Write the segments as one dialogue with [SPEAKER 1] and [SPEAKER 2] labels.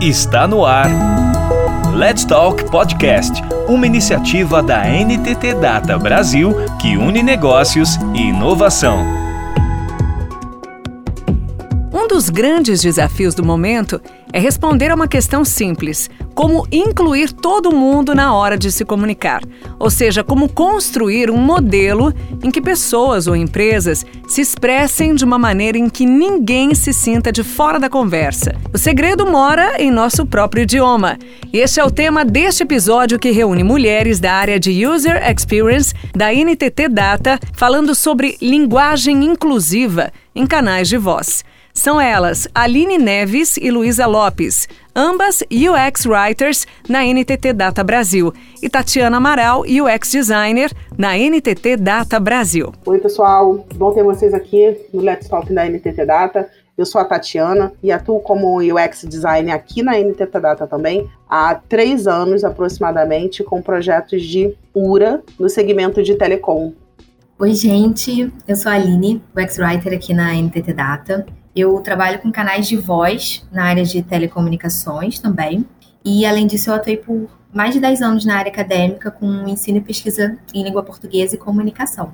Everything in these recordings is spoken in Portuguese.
[SPEAKER 1] Está no ar. Let's Talk Podcast, uma iniciativa da NTT Data Brasil que une negócios e inovação.
[SPEAKER 2] Um dos grandes desafios do momento é responder a uma questão simples: como incluir todo mundo na hora de se comunicar. Ou seja, como construir um modelo em que pessoas ou empresas se expressem de uma maneira em que ninguém se sinta de fora da conversa. O segredo mora em nosso próprio idioma. Este é o tema deste episódio que reúne mulheres da área de User Experience da NTT Data falando sobre linguagem inclusiva em canais de voz. São elas Aline Neves e Luísa Lopes, ambas UX Writers na NTT Data Brasil, e Tatiana Amaral, UX Designer na NTT Data Brasil.
[SPEAKER 3] Oi, pessoal. Bom ter vocês aqui no Let's Talk da NTT Data. Eu sou a Tatiana e atuo como UX Designer aqui na NTT Data também há três anos aproximadamente com projetos de URA no segmento de telecom.
[SPEAKER 4] Oi, gente. Eu sou a Aline, UX Writer aqui na NTT Data. Eu trabalho com canais de voz na área de telecomunicações também. E, além disso, eu atuei por mais de 10 anos na área acadêmica com ensino e pesquisa em língua portuguesa e comunicação.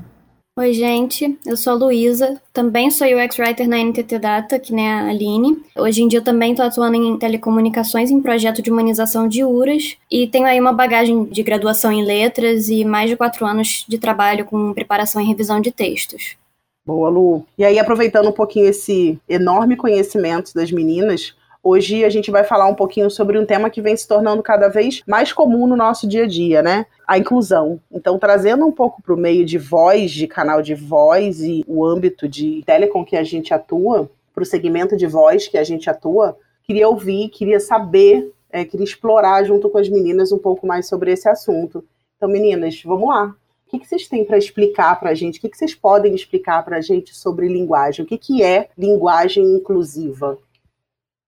[SPEAKER 5] Oi, gente. Eu sou a Luísa. Também sou UX Writer na NTT Data, que nem a Aline. Hoje em dia também estou atuando em telecomunicações em projeto de humanização de URAS. E tenho aí uma bagagem de graduação em letras e mais de quatro anos de trabalho com preparação e revisão de textos.
[SPEAKER 3] Boa, Lu. E aí, aproveitando um pouquinho esse enorme conhecimento das meninas, hoje a gente vai falar um pouquinho sobre um tema que vem se tornando cada vez mais comum no nosso dia a dia, né? A inclusão. Então, trazendo um pouco para o meio de voz, de canal de voz e o âmbito de telecom que a gente atua, para o segmento de voz que a gente atua, queria ouvir, queria saber, é, queria explorar junto com as meninas um pouco mais sobre esse assunto. Então, meninas, vamos lá. O que, vocês têm para explicar para a gente? O que, que vocês podem explicar para a gente sobre linguagem? O que, que é linguagem inclusiva?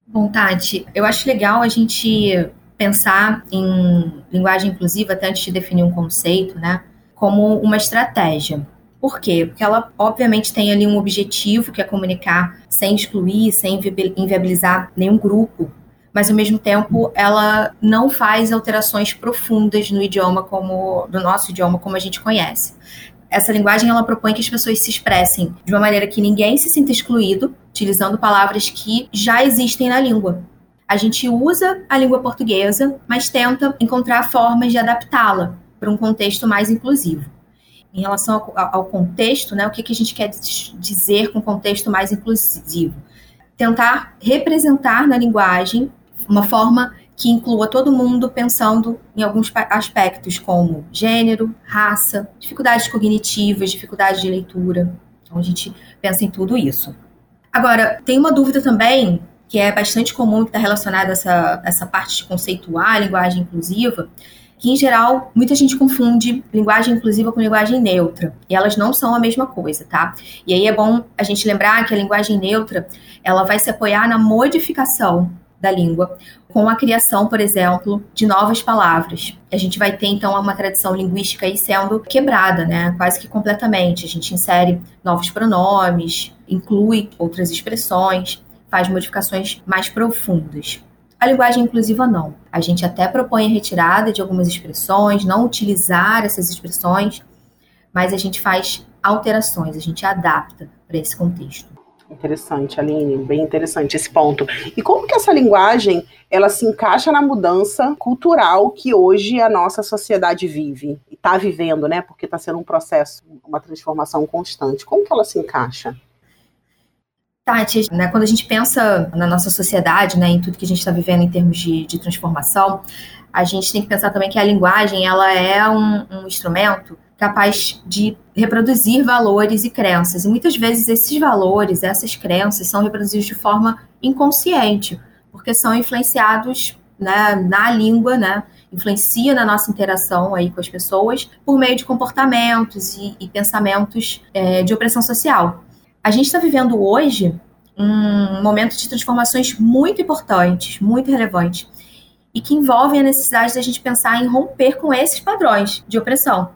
[SPEAKER 4] Bom, Tati, eu acho legal a gente pensar em linguagem inclusiva, até antes de definir um conceito, né, como uma estratégia. Por quê? Porque ela, obviamente, tem ali um objetivo, que é comunicar sem excluir, sem inviabilizar nenhum grupo mas ao mesmo tempo ela não faz alterações profundas no idioma como do nosso idioma como a gente conhece. Essa linguagem ela propõe que as pessoas se expressem de uma maneira que ninguém se sinta excluído, utilizando palavras que já existem na língua. A gente usa a língua portuguesa, mas tenta encontrar formas de adaptá-la para um contexto mais inclusivo. Em relação ao, contexto, né, o que, que a gente quer dizer com contexto mais inclusivo? Tentar representar na linguagem uma forma que inclua todo mundo pensando em alguns aspectos como gênero, raça, dificuldades cognitivas, dificuldades de leitura. Então a gente pensa em tudo isso. Agora, tem uma dúvida também que é bastante comum, que está relacionada a essa, essa parte a linguagem inclusiva, que em geral muita gente confunde linguagem inclusiva com linguagem neutra, e elas não são a mesma coisa, tá? E aí é bom a gente lembrar que a linguagem neutra, ela vai se apoiar na modificação da língua, com a criação, por exemplo, de novas palavras. A gente vai ter então uma tradição linguística aí sendo quebrada, né? Quase que completamente. A gente insere novos pronomes, inclui outras expressões, faz modificações mais profundas. A linguagem inclusiva não. A gente até propõe a retirada de algumas expressões, não utilizar essas expressões, mas a gente faz alterações, a gente adapta para esse contexto.
[SPEAKER 3] Interessante, Aline, bem interessante esse ponto. E como que essa linguagem ela se encaixa na mudança cultural que hoje a nossa sociedade vive e está vivendo, né? Porque está sendo um processo, uma transformação constante. Como que ela se encaixa?
[SPEAKER 4] Tati, né, quando a gente pensa na nossa sociedade, né, em tudo que a gente está vivendo em termos de, de, transformação, a gente tem que pensar também que a linguagem ela é um, um instrumento capaz de reproduzir valores e crenças. E muitas vezes esses valores, essas crenças, são reproduzidos de forma inconsciente, porque são influenciados né, na língua, né? Influencia na nossa interação aí com as pessoas por meio de comportamentos e, e pensamentos é, de opressão social. A gente está vivendo hoje um momento de transformações muito importantes, muito relevantes, e que envolvem a necessidade da gente pensar em romper com esses padrões de opressão.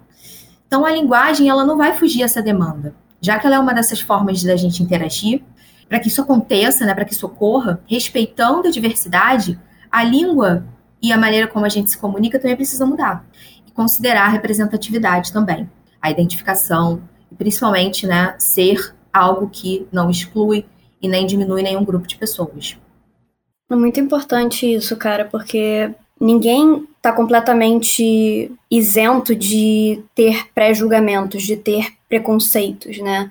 [SPEAKER 4] Então a linguagem ela não vai fugir essa demanda, já que ela é uma dessas formas da gente interagir. Para que isso aconteça, né, para que isso ocorra, respeitando a diversidade, a língua e a maneira como a gente se comunica também precisa mudar. E considerar a representatividade também, a identificação, e principalmente, né, ser algo que não exclui e nem diminui nenhum grupo de pessoas.
[SPEAKER 5] É muito importante isso, cara, porque ninguém está completamente isento de ter pré-julgamentos, de ter preconceitos, né?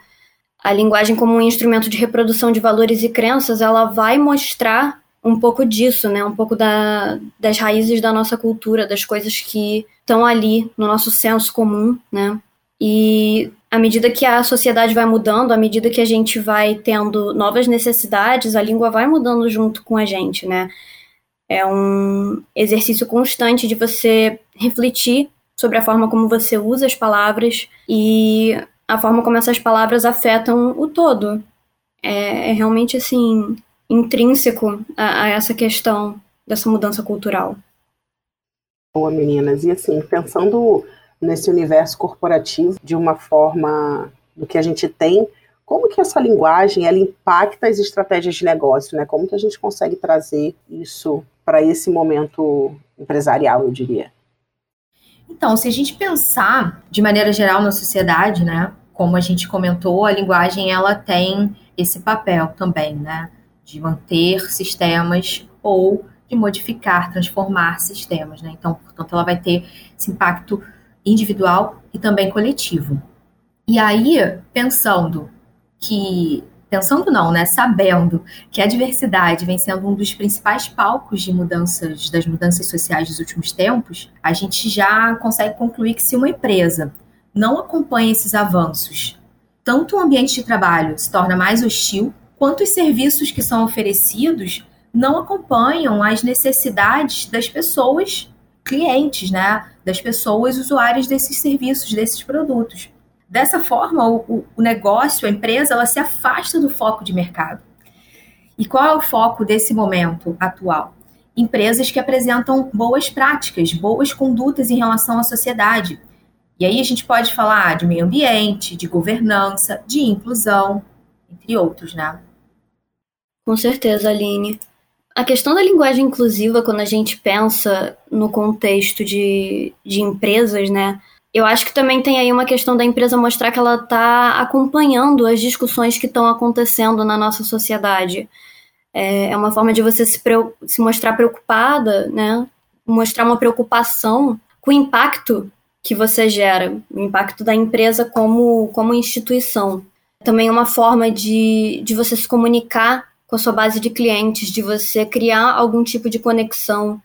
[SPEAKER 5] A linguagem como um instrumento de reprodução de valores e crenças, ela vai mostrar um pouco disso, né? Um pouco da, das raízes da nossa cultura, das coisas que estão ali no nosso senso comum, né? E à medida que a sociedade vai mudando, à medida que a gente vai tendo novas necessidades, a língua vai mudando junto com a gente, né? É um exercício constante de você refletir sobre a forma como você usa as palavras e a forma como essas palavras afetam o todo. É, é realmente assim intrínseco a, a essa questão dessa mudança cultural.
[SPEAKER 3] Boa, meninas. E assim, pensando nesse universo corporativo de uma forma do que a gente tem, como que essa linguagem ela impacta as estratégias de negócio, né? Como que a gente consegue trazer isso para esse momento empresarial, eu diria?
[SPEAKER 4] Então, se a gente pensar de maneira geral na sociedade, né, como a gente comentou, a linguagem ela tem esse papel também, né, de manter sistemas ou de modificar, transformar sistemas, né? Então, portanto, ela vai ter esse impacto individual e também coletivo. E aí, pensando que pensando não, né, sabendo que a diversidade vem sendo um dos principais palcos de mudanças das mudanças sociais dos últimos tempos, a gente já consegue concluir que se uma empresa não acompanha esses avanços, tanto o ambiente de trabalho se torna mais hostil, quanto os serviços que são oferecidos não acompanham as necessidades das pessoas clientes, né, das pessoas usuárias desses serviços, desses produtos. Dessa forma, o, o negócio, a empresa, ela se afasta do foco de mercado. E qual é o foco desse momento atual? Empresas que apresentam boas práticas, boas condutas em relação à sociedade. E aí a gente pode falar de meio ambiente, de governança, de inclusão, entre outros, né?
[SPEAKER 5] Com certeza, Aline. A questão da linguagem inclusiva, quando a gente pensa no contexto de, de empresas, né? Eu acho que também tem aí uma questão da empresa mostrar que ela está acompanhando as discussões que estão acontecendo na nossa sociedade. É, é uma forma de você se, se mostrar preocupada, né? Mostrar uma preocupação com o impacto que você gera, o impacto da empresa como, como instituição. Também é uma forma de, de você se comunicar com a sua base de clientes, de você criar algum tipo de conexão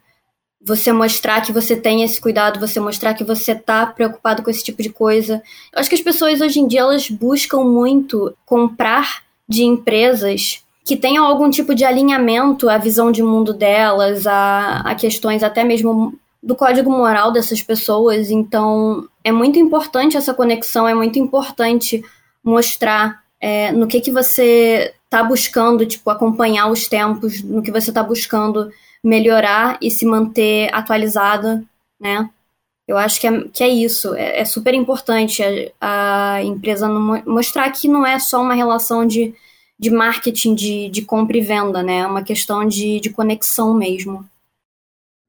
[SPEAKER 5] você mostrar que você tem esse cuidado, você mostrar que você tá preocupado com esse tipo de coisa. Eu acho que as pessoas hoje em dia elas buscam muito comprar de empresas que tenham algum tipo de alinhamento à visão de mundo delas, a, a questões até mesmo do código moral dessas pessoas. Então, é muito importante essa conexão, é muito importante mostrar é, no que que você está buscando, tipo, acompanhar os tempos, no que você está buscando melhorar e se manter atualizada, né? Eu acho que é, que é isso. É, é super importante a, a empresa mostrar que não é só uma relação de, de marketing, de, de compra e venda, né? É uma questão de, de conexão mesmo.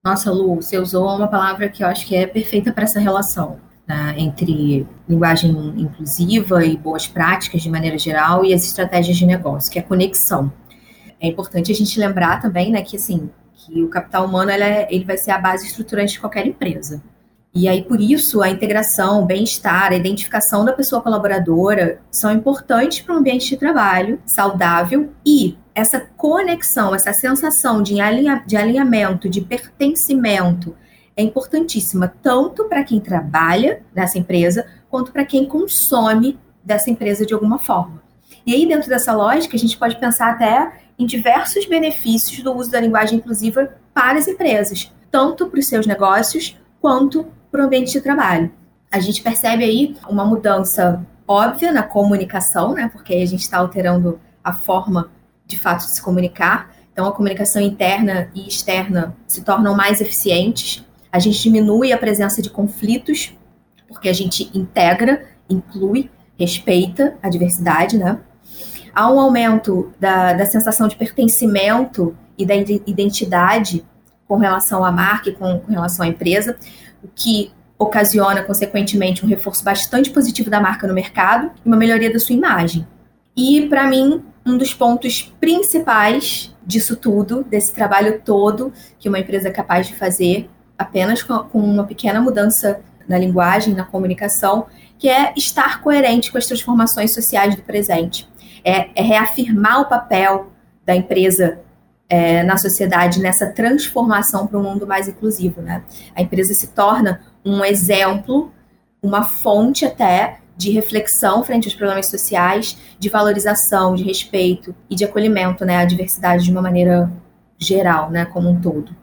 [SPEAKER 4] Nossa, Lu, você usou uma palavra que eu acho que é perfeita para essa relação. Né, entre linguagem inclusiva e boas práticas de maneira geral e as estratégias de negócio, que é conexão. É importante a gente lembrar também, né, que assim, que o capital humano é, ele vai ser a base estruturante de qualquer empresa. E aí, por isso, a integração, o bem-estar, a identificação da pessoa colaboradora são importantes para um ambiente de trabalho saudável e essa conexão, essa sensação de, alinha, de alinhamento, de pertencimento, é importantíssima tanto para quem trabalha nessa empresa quanto para quem consome dessa empresa de alguma forma. E aí, dentro dessa lógica, a gente pode pensar até em diversos benefícios do uso da linguagem inclusiva para as empresas, tanto para os seus negócios quanto para o ambiente de trabalho. A gente percebe aí uma mudança óbvia na comunicação, né? Porque a gente está alterando a forma de fato de se comunicar. Então, a comunicação interna e externa se tornam mais eficientes. A gente diminui a presença de conflitos, porque a gente integra, inclui, respeita a diversidade, né? Há um aumento da, da sensação de pertencimento e da identidade com relação à marca e com, com relação à empresa, o que ocasiona, consequentemente, um reforço bastante positivo da marca no mercado e uma melhoria da sua imagem. E, para mim, um dos pontos principais disso tudo, desse trabalho todo que uma empresa é capaz de fazer, apenas com uma pequena mudança na linguagem, na comunicação, que é estar coerente com as transformações sociais do presente. É, é reafirmar o papel da empresa é, na sociedade nessa transformação para um mundo mais inclusivo. Né? A empresa se torna um exemplo, uma fonte até de reflexão frente aos problemas sociais, de valorização, de respeito e de acolhimento né, à diversidade de uma maneira geral, né, como um todo.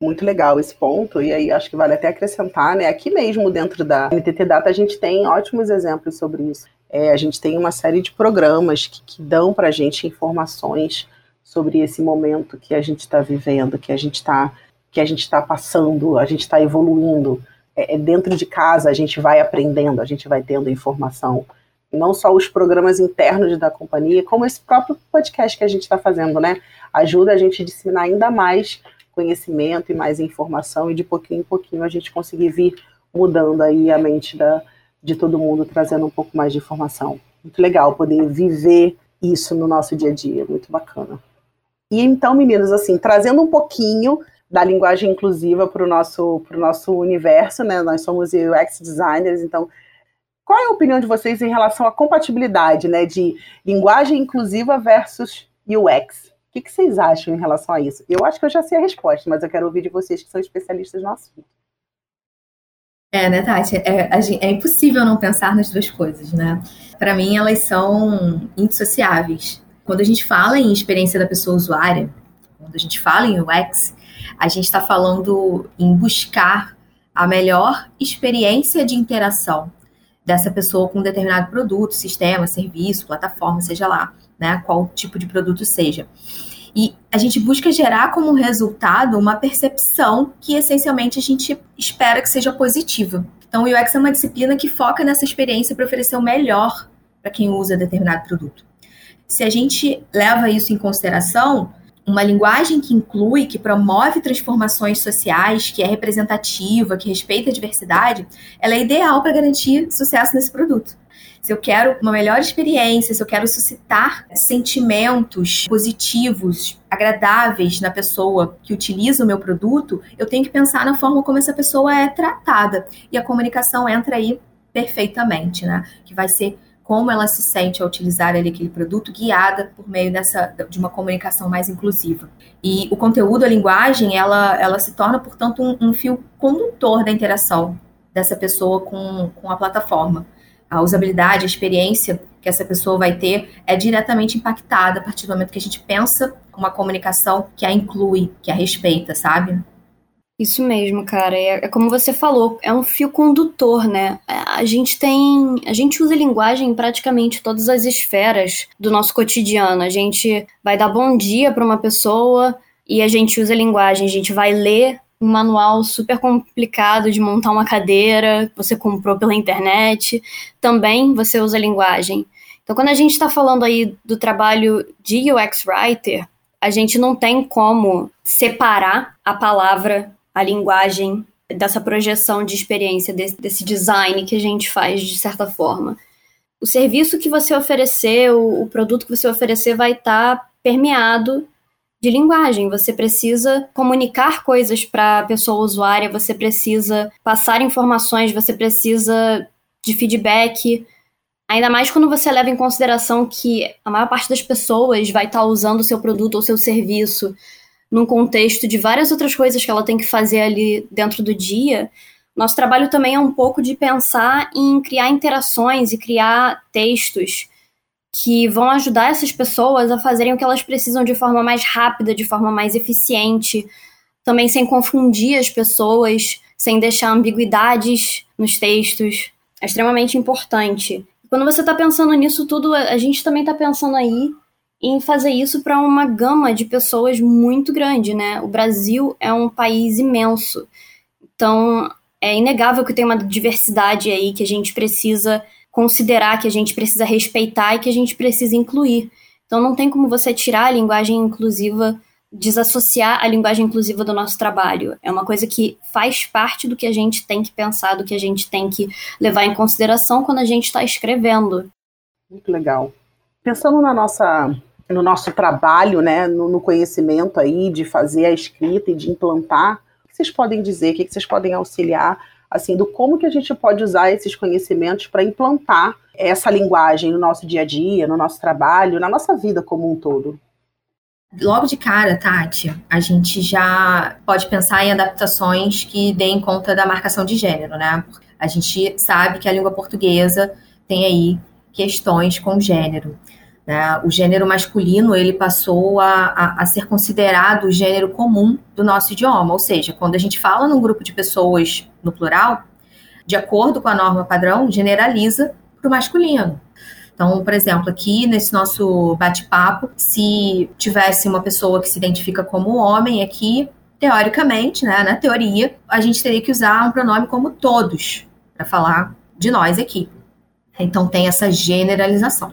[SPEAKER 3] Muito legal esse ponto, e aí acho que vale até acrescentar, né? Aqui mesmo dentro da NTT Data a gente tem ótimos exemplos sobre isso. É, a gente tem uma série de programas que, que dão para a gente informações sobre esse momento que a gente está vivendo, que a gente está que a gente está passando, a gente está evoluindo. É, é, dentro de casa a gente vai aprendendo, a gente vai tendo informação. Não só os programas internos da companhia, como esse próprio podcast que a gente está fazendo, né? Ajuda a gente a disseminar ainda mais conhecimento e mais informação, e de pouquinho em pouquinho a gente conseguir vir mudando aí a mente da, de todo mundo, trazendo um pouco mais de informação. Muito legal poder viver isso no nosso dia a dia, muito bacana. E então, meninos, assim, trazendo um pouquinho da linguagem inclusiva para o nosso, nosso universo, né? Nós somos UX designers, então qual é a opinião de vocês em relação à compatibilidade, né, de linguagem inclusiva versus UX? O que, que vocês acham em relação a isso? Eu acho que eu já sei a resposta, mas eu quero ouvir de vocês que são especialistas no assunto.
[SPEAKER 4] É, né, Tati? É, é, impossível não pensar nas duas coisas, né? Para mim, elas são indissociáveis. Quando a gente fala em experiência da pessoa usuária, quando a gente fala em UX, a gente está falando em buscar a melhor experiência de interação dessa pessoa com um determinado produto, sistema, serviço, plataforma, seja lá, né, qual tipo de produto seja. E a gente busca gerar como resultado uma percepção que essencialmente a gente espera que seja positiva. Então, o UX é uma disciplina que foca nessa experiência para oferecer o melhor para quem usa determinado produto. Se a gente leva isso em consideração, uma linguagem que inclui, que promove transformações sociais, que é representativa, que respeita a diversidade, ela é ideal para garantir sucesso nesse produto. Se eu quero uma melhor experiência, se eu quero suscitar sentimentos positivos, agradáveis na pessoa que utiliza o meu produto, eu tenho que pensar na forma como essa pessoa é tratada. E a comunicação entra aí perfeitamente, né? Que vai ser como ela se sente ao utilizar ali aquele produto, guiada por meio dessa de uma comunicação mais inclusiva. E o conteúdo, a linguagem, ela, ela se torna, portanto, um, um fio condutor da interação dessa pessoa com, com a plataforma. A usabilidade, a experiência que essa pessoa vai ter é diretamente impactada a partir do momento que a gente pensa uma comunicação que a inclui, que a respeita, sabe?
[SPEAKER 5] Isso mesmo, cara. É, é, como você falou, é um fio condutor, né? A gente tem. A gente usa linguagem em praticamente todas as esferas do nosso cotidiano. A gente vai dar bom dia para uma pessoa e a gente usa linguagem. A gente vai ler um manual super complicado de montar uma cadeira que você comprou pela internet. Também você usa linguagem. Então, quando a gente está falando aí do trabalho de UX Writer, a gente não tem como separar a palavra a linguagem dessa projeção de experiência, desse, desse design que a gente faz de certa forma. O serviço que você oferecer, o, o produto que você oferecer vai estar tá permeado de linguagem. Você precisa comunicar coisas para a pessoa usuária, você precisa passar informações, você precisa de feedback. Ainda mais quando você leva em consideração que a maior parte das pessoas vai estar tá usando o seu produto ou seu serviço num contexto de várias outras coisas que ela tem que fazer ali dentro do dia, nosso trabalho também é um pouco de pensar em criar interações e criar textos que vão ajudar essas pessoas a fazerem o que elas precisam de forma mais rápida, de forma mais eficiente, também sem confundir as pessoas, sem deixar ambiguidades nos textos. É extremamente importante. Quando você está pensando nisso tudo, a gente também está pensando aí em fazer isso para uma gama de pessoas muito grande, né? O Brasil é um país imenso. Então, é inegável que tem uma diversidade aí que a gente precisa considerar, que a gente precisa respeitar e que a gente precisa incluir. Então, não tem como você tirar a linguagem inclusiva desassociar a linguagem inclusiva do nosso trabalho. É uma coisa que faz parte do que a gente tem que pensar, do que a gente tem que levar em consideração quando a gente está escrevendo.
[SPEAKER 3] Muito legal. Pensando na nossa, no nosso trabalho, né, no, no conhecimento aí de fazer a escrita e de implantar, o que vocês podem dizer, o que vocês podem auxiliar, assim, do como que a gente pode usar esses conhecimentos para implantar essa linguagem no nosso dia a dia, no nosso trabalho, na nossa vida como um todo?
[SPEAKER 4] Logo de cara, Tati, a gente já pode pensar em adaptações que deem conta da marcação de gênero, né? A gente sabe que a língua portuguesa tem aí questões com gênero. Né? O gênero masculino ele passou a, a, a, ser considerado o gênero comum do nosso idioma, ou seja, quando a gente fala num grupo de pessoas no plural, de acordo com a norma padrão, generaliza para o masculino. Então, por exemplo, aqui nesse nosso bate-papo, se tivesse uma pessoa que se identifica como homem aqui, teoricamente, né, na teoria, a gente teria que usar um pronome como todos para falar de nós aqui. Então tem essa generalização.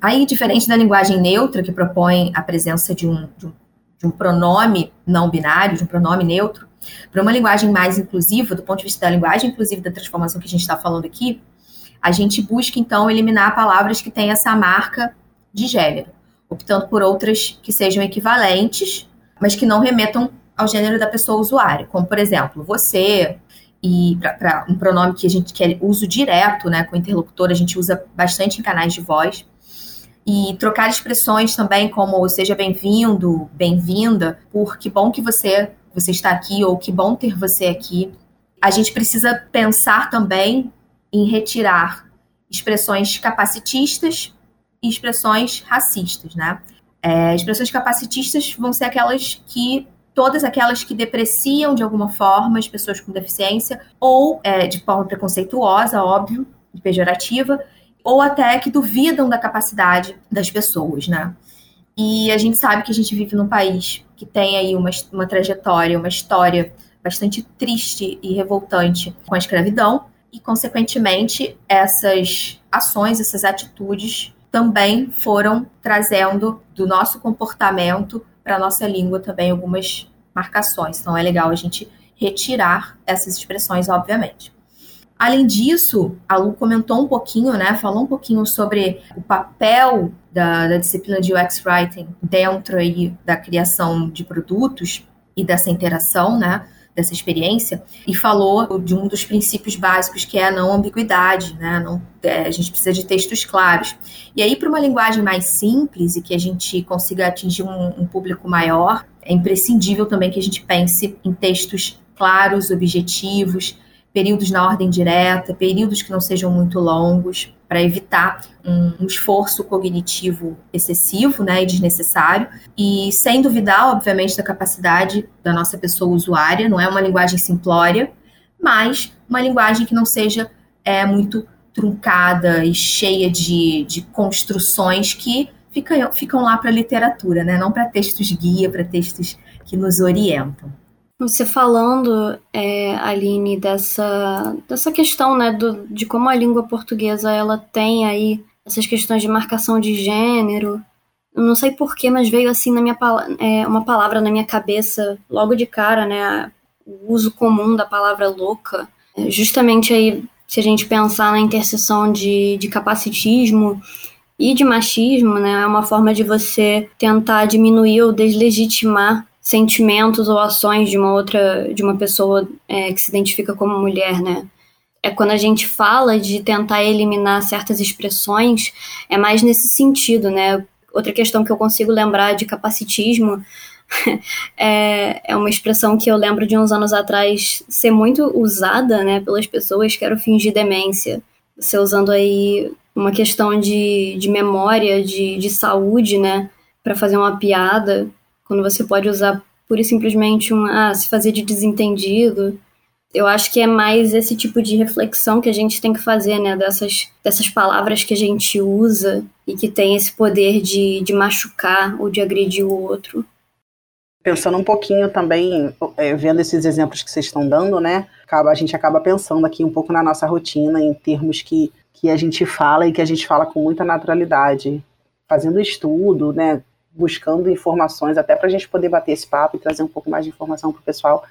[SPEAKER 4] Aí, diferente da linguagem neutra, que propõe a presença de um, de um, de um pronome não binário, de um pronome neutro, para uma linguagem mais inclusiva, do ponto de vista da linguagem inclusiva da transformação que a gente está falando aqui, a gente busca, então, eliminar palavras que têm essa marca de gênero, optando por outras que sejam equivalentes, mas que não remetam ao gênero da pessoa usuária, como, por exemplo, você, e para um pronome que a gente quer uso direto, né, com o interlocutor, a gente usa bastante em canais de voz. E trocar expressões também como seja bem-vindo, bem-vinda, por que bom que você você está aqui ou que bom ter você aqui. A gente precisa pensar também em retirar expressões capacitistas e expressões racistas, né? É, expressões capacitistas vão ser aquelas que todas aquelas que depreciam de alguma forma as pessoas com deficiência ou é, de forma preconceituosa, óbvio, pejorativa, ou até que duvidam da capacidade das pessoas, né? E a gente sabe que a gente vive num país que tem aí uma, uma trajetória, uma história bastante triste e revoltante com a escravidão, e, consequentemente, essas ações, essas atitudes também foram trazendo do nosso comportamento para a nossa língua também algumas marcações. Então, é legal a gente retirar essas expressões, obviamente. Além disso, a Lu comentou um pouquinho, né, falou um pouquinho sobre o papel da, da disciplina de UX Writing dentro aí da criação de produtos e dessa interação, né, dessa experiência e falou de um dos princípios básicos que é a não ambiguidade, né? Não, é, a gente precisa de textos claros. E aí, para uma linguagem mais simples e que a gente consiga atingir um, um público maior, é imprescindível também que a gente pense em textos claros, objetivos, períodos na ordem direta, períodos que não sejam muito longos, para evitar um, esforço cognitivo excessivo né, e desnecessário, e sem duvidar, obviamente, da capacidade da nossa pessoa usuária, não é uma linguagem simplória, mas uma linguagem que não seja é, muito truncada e cheia de, de construções que ficam, ficam lá para literatura, né? não para textos guia, para textos que nos orientam.
[SPEAKER 5] Você falando, é, Aline, dessa, dessa questão, né, do, de como a língua portuguesa ela tem aí essas questões de marcação de gênero. Não sei porquê, mas veio assim na minha é, uma palavra na minha cabeça logo de cara, né, o uso comum da palavra louca. É, justamente aí, se a gente pensar na interseção de, de capacitismo e de machismo, né, é uma forma de você tentar diminuir ou deslegitimar sentimentos ou ações de uma outra, de uma pessoa é, que se identifica como mulher, né? É quando a gente fala de tentar eliminar certas expressões, é mais nesse sentido, né? Outra questão que eu consigo lembrar de capacitismo é, é uma expressão que eu lembro de uns anos atrás ser muito usada, né, pelas pessoas, que era fingir demência. Você usando aí uma questão de, de memória, de, de saúde, né, para fazer uma piada quando você pode usar pura e simplesmente um ah, se fazer de desentendido. Eu acho que é mais esse tipo de reflexão que a gente tem que fazer, né? Dessas, dessas palavras que a gente usa e que tem esse poder de, de machucar ou de agredir o outro.
[SPEAKER 3] Pensando um pouquinho também, é, vendo esses exemplos que vocês estão dando, né? Acaba, a gente acaba pensando aqui um pouco na nossa rotina, em termos que, que a gente fala e que a gente fala com muita naturalidade. Fazendo estudo, né? Buscando informações, até para a gente poder bater esse papo e trazer um pouco mais de informação para o pessoal,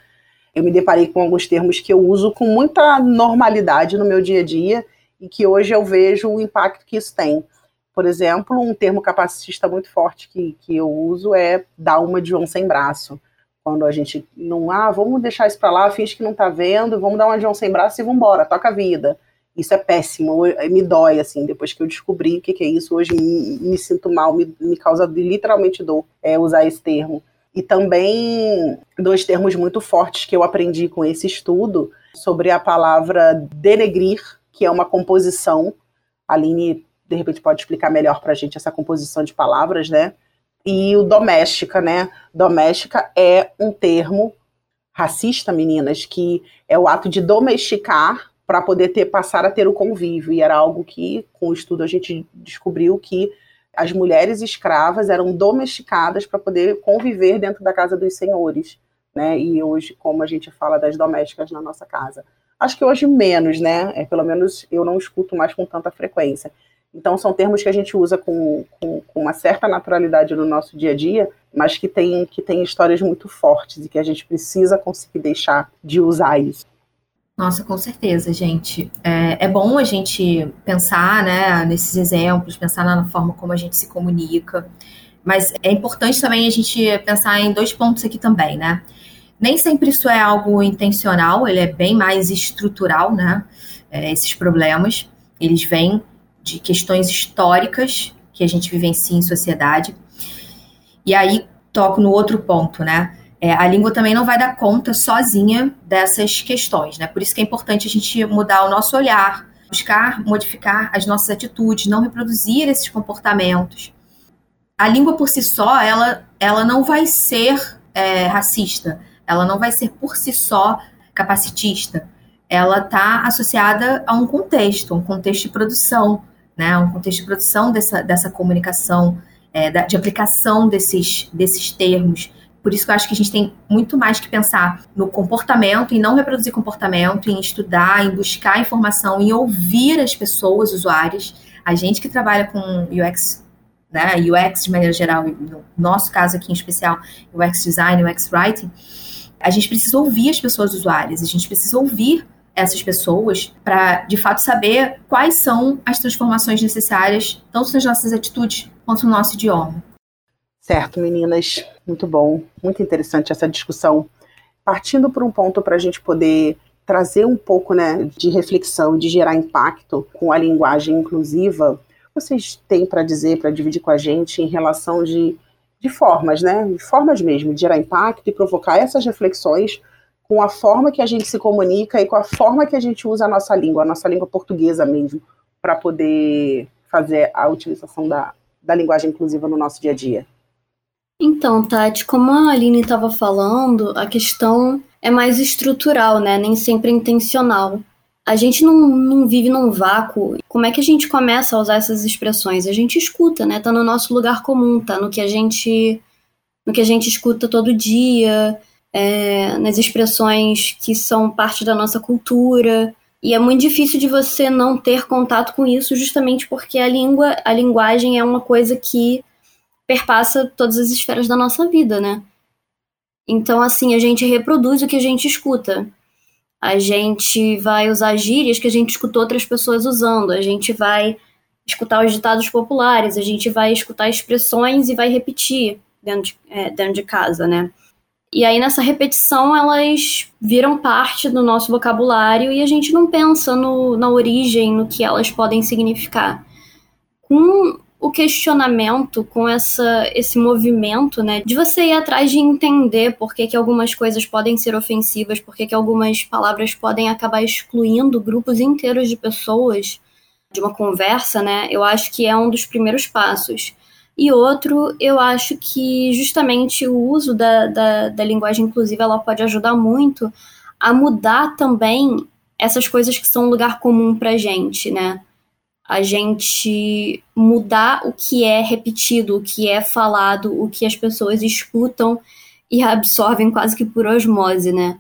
[SPEAKER 3] eu me deparei com alguns termos que eu uso com muita normalidade no meu dia a dia e que hoje eu vejo o impacto que isso tem. Por exemplo, um termo capacitista muito forte que, que eu uso é dar uma de João sem braço. Quando a gente não, ah, vamos deixar isso para lá, finge que não tá vendo, vamos dar uma de João sem braço e vamos embora, toca a vida. Isso é péssimo, me dói, assim, depois que eu descobri o que, que é isso, hoje me, me sinto mal, me, me causa literalmente dor é, usar esse termo. E também dois termos muito fortes que eu aprendi com esse estudo sobre a palavra denegrir, que é uma composição. A Aline, de repente, pode explicar melhor para a gente essa composição de palavras, né? E o doméstica, né? Doméstica é um termo racista, meninas, que é o ato de domesticar para poder ter passar a ter o convívio. E era algo que, com o estudo, a gente descobriu que as mulheres escravas eram domesticadas para poder conviver dentro da casa dos senhores. Né? E hoje, como a gente fala das domésticas na nossa casa. Acho que hoje menos, né? É, pelo menos eu não escuto mais com tanta frequência. Então, são termos que a gente usa com, com, com, uma certa naturalidade no nosso dia a dia, mas que tem, que tem histórias muito fortes e que a gente precisa conseguir deixar de usar isso.
[SPEAKER 4] Nossa, com certeza, gente. É, é, bom a gente pensar né, nesses exemplos, pensar na forma como a gente se comunica, mas é importante também a gente pensar em dois pontos aqui também, né? Nem sempre isso é algo intencional, ele é bem mais estrutural, né? É, esses problemas, eles vêm de questões históricas que a gente vivencia em sociedade. E aí toco no outro ponto, né? É, a língua também não vai dar conta sozinha dessas questões, né? Por isso que é importante a gente mudar o nosso olhar, buscar modificar as nossas atitudes, não reproduzir esses comportamentos. A língua por si só, ela, ela não vai ser é, racista, ela não vai ser por si só capacitista. Ela está associada a um contexto, um contexto de produção, né? Um contexto de produção dessa, dessa comunicação, é, de aplicação desses, desses termos por isso que eu acho que a gente tem muito mais que pensar no comportamento, em não reproduzir comportamento, em estudar, em buscar informação, em ouvir as pessoas, usuários. A gente que trabalha com UX, né, UX de maneira geral, no nosso caso aqui em especial, UX Design, UX Writing, a gente precisa ouvir as pessoas usuárias, a gente precisa ouvir essas pessoas para, de fato, saber quais são as transformações necessárias, tanto nas nossas atitudes quanto no nosso idioma.
[SPEAKER 3] Certo, meninas, muito bom, muito interessante essa discussão. Partindo por um ponto para a gente poder trazer um pouco né, de reflexão, de gerar impacto com a linguagem inclusiva, vocês têm para dizer, para dividir com a gente em relação de, de formas, né? De formas mesmo, de gerar impacto e provocar essas reflexões com a forma que a gente se comunica e com a forma que a gente usa a nossa língua, a nossa língua portuguesa mesmo, para poder fazer a utilização da, da linguagem inclusiva no nosso dia a dia.
[SPEAKER 5] Então, Tati, como a Aline estava falando, a questão é mais estrutural, né? Nem sempre intencional. A gente não, não vive num vácuo. Como é que a gente começa a usar essas expressões? A gente escuta, né? Tá no nosso lugar comum, tá no que a gente, no que a gente escuta todo dia, é, nas expressões que são parte da nossa cultura. E é muito difícil de você não ter contato com isso, justamente porque a língua, a linguagem é uma coisa que perpassa todas as esferas da nossa vida, né? Então, assim, a gente reproduz o que a gente escuta. A gente vai usar gírias que a gente escutou outras pessoas usando. A gente vai escutar os ditados populares. A gente vai escutar expressões e vai repetir dentro de, é, dentro de casa, né? E aí, nessa repetição, elas viram parte do nosso vocabulário e a gente não pensa no, na origem, no que elas podem significar. Com o questionamento com essa, esse movimento, né, de você ir atrás de entender por que, que algumas coisas podem ser ofensivas, por que, que algumas palavras podem acabar excluindo grupos inteiros de pessoas de uma conversa, né, eu acho que é um dos primeiros passos. E outro, eu acho que justamente o uso da, da, da linguagem inclusiva ela pode ajudar muito a mudar também essas coisas que são um lugar comum pra gente, né? A gente mudar o que é repetido, o que é falado, o que as pessoas escutam e absorvem quase que por osmose, né?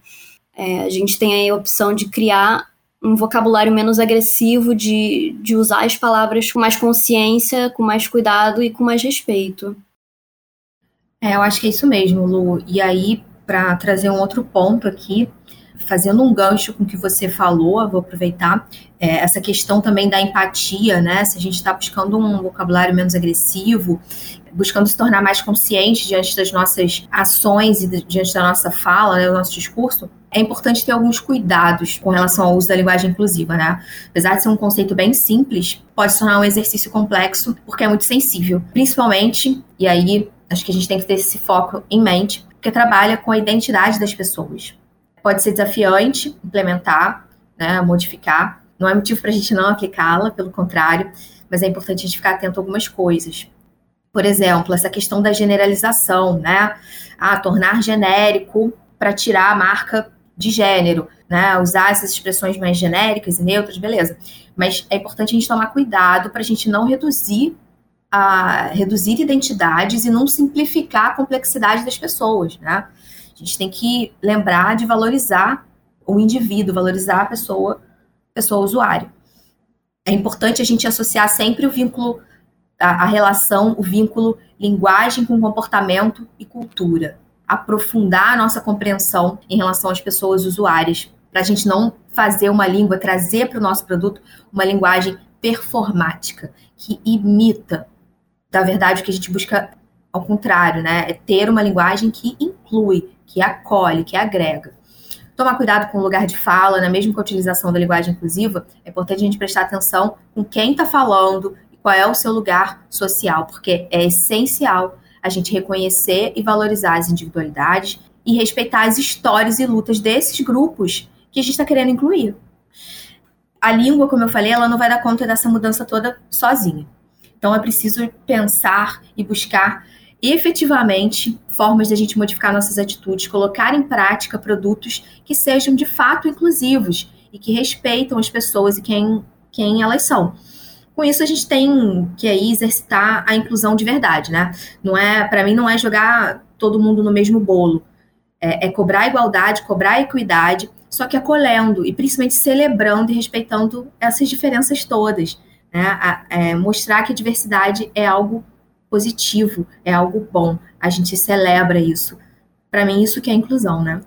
[SPEAKER 5] É, a gente tem aí a opção de criar um vocabulário menos agressivo, de, de usar as palavras com mais consciência, com mais cuidado e com mais respeito.
[SPEAKER 4] É, eu acho que é isso mesmo, Lu. E aí, para trazer um outro ponto aqui, fazendo um gancho com o que você falou, vou aproveitar é, essa questão também da empatia, né? Se a gente está buscando um vocabulário menos agressivo, buscando se tornar mais consciente diante das nossas ações e diante da nossa fala, né, do nosso discurso, é importante ter alguns cuidados com relação ao uso da linguagem inclusiva, né? Apesar de ser um conceito bem simples, pode se tornar um exercício complexo porque é muito sensível, principalmente, e aí acho que a gente tem que ter esse foco em mente, porque trabalha com a identidade das pessoas. Pode ser desafiante implementar, né, modificar. Não é motivo para a gente não aplicá-la, pelo contrário, mas é importante a gente ficar atento a algumas coisas. Por exemplo, essa questão da generalização, né? Ah, tornar genérico para tirar a marca de gênero, né? Usar essas expressões mais genéricas e neutras, beleza. Mas é importante a gente tomar cuidado para a gente não reduzir a reduzir identidades e não simplificar a complexidade das pessoas, né? A gente tem que lembrar de valorizar o indivíduo, valorizar a pessoa, pessoa usuário. É importante a gente associar sempre o vínculo, a, a relação, o vínculo linguagem com comportamento e cultura. Aprofundar a nossa compreensão em relação às pessoas usuárias, para a gente não fazer uma língua, trazer para o nosso produto uma linguagem performática, que imita. Da verdade, o que a gente busca ao contrário, né? É ter uma linguagem que inclui, que acolhe, que agrega. Tomar cuidado com o lugar de fala, né? mesmo com a utilização da linguagem inclusiva, é importante a gente prestar atenção com quem está falando e qual é o seu lugar social, porque é essencial a gente reconhecer e valorizar as individualidades e respeitar as histórias e lutas desses grupos que a gente está querendo incluir. A língua, como eu falei, ela não vai dar conta dessa mudança toda sozinha. Então é preciso pensar e buscar efetivamente formas de a gente modificar nossas atitudes, colocar em prática produtos que sejam de fato inclusivos e que respeitam as pessoas e quem, quem elas são. Com isso a gente tem que aí exercitar a inclusão de verdade, né? Não é, para mim não é jogar todo mundo no mesmo bolo. É, é cobrar igualdade, cobrar equidade, só que acolhendo e principalmente celebrando e respeitando essas diferenças todas. Né? A, é, mostrar que a diversidade é algo positivo, é algo bom. A gente celebra isso. Para mim, isso que é inclusão, né?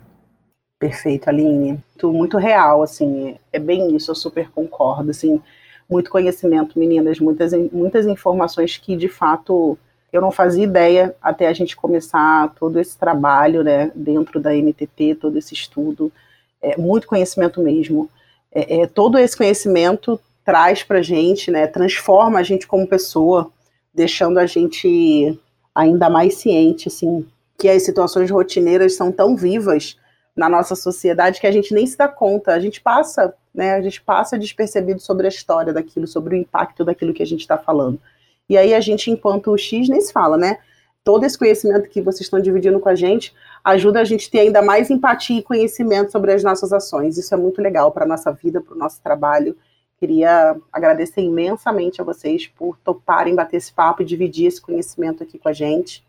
[SPEAKER 3] Perfeito, Aline. Muito, muito real, assim, é bem isso, eu super concordo, assim, muito conhecimento, meninas, muitas, muitas informações que, de fato, eu não fazia ideia até a gente começar todo esse trabalho, né, dentro da NTT, todo esse estudo, é, muito conhecimento mesmo. É, é, todo esse conhecimento traz para gente, né, transforma a gente como pessoa, deixando a gente ainda mais ciente, assim, que as situações rotineiras são tão vivas na nossa sociedade que a gente nem se dá conta, a gente passa, né, a gente passa despercebido sobre a história daquilo, sobre o impacto daquilo que a gente está falando. E aí a gente, enquanto o X, nem se fala, né? Todo esse conhecimento que vocês estão dividindo com a gente ajuda a gente a ter ainda mais empatia e conhecimento sobre as nossas ações. Isso é muito legal para a nossa vida, para o nosso trabalho Queria agradecer imensamente a vocês por toparem bater esse papo e dividir esse conhecimento aqui com a gente.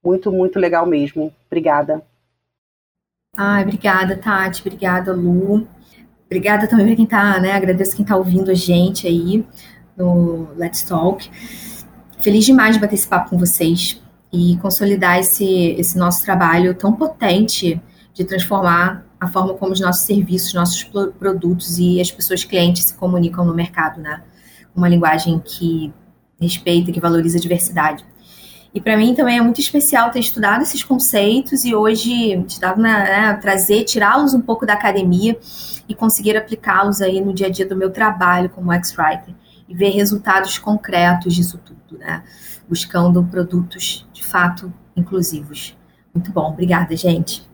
[SPEAKER 3] Muito, muito legal mesmo. Obrigada.
[SPEAKER 4] Ai, obrigada, Tati. Obrigada, Lu. Obrigada também para quem está, né? Agradeço quem está ouvindo a gente aí no Let's Talk. Feliz demais de bater esse papo com vocês e consolidar esse, esse nosso trabalho tão potente de transformar a forma como os nossos serviços, nossos produtos e as pessoas clientes se comunicam no mercado, né? Uma linguagem que respeita, que valoriza a diversidade. E para mim também é muito especial ter estudado esses conceitos e hoje estudado, né, trazer, tirá-los um pouco da academia e conseguir aplicá-los aí no dia a dia do meu trabalho como ex-writer e ver resultados concretos disso tudo, né? Buscando produtos de fato inclusivos. Muito bom, obrigada, gente.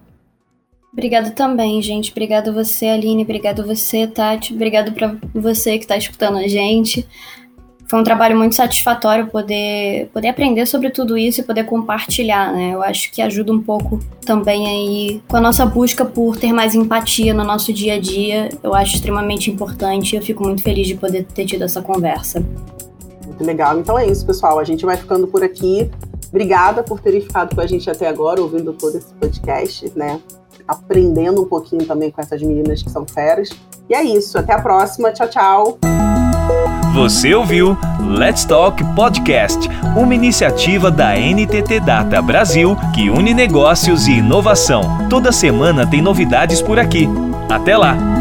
[SPEAKER 5] Obrigada também, gente. Obrigado você, Aline. Obrigado você, Tati. Obrigado para você que está escutando a gente. Foi um trabalho muito satisfatório poder, poder aprender sobre tudo isso e poder compartilhar, né? Eu acho que ajuda um pouco também aí com a nossa busca por ter mais empatia no nosso dia a dia. Eu acho extremamente importante. Eu fico muito feliz de poder ter tido essa conversa.
[SPEAKER 3] Muito legal. Então é isso, pessoal. A gente vai ficando por aqui. Obrigada por terem ficado com a gente até agora, ouvindo todo esse podcast, né? Aprendendo um pouquinho também com essas meninas que são feras. E é isso, até a próxima. Tchau, tchau.
[SPEAKER 1] Você ouviu Let's Talk Podcast, uma iniciativa da NTT Data Brasil que une negócios e inovação. Toda semana tem novidades por aqui. Até lá!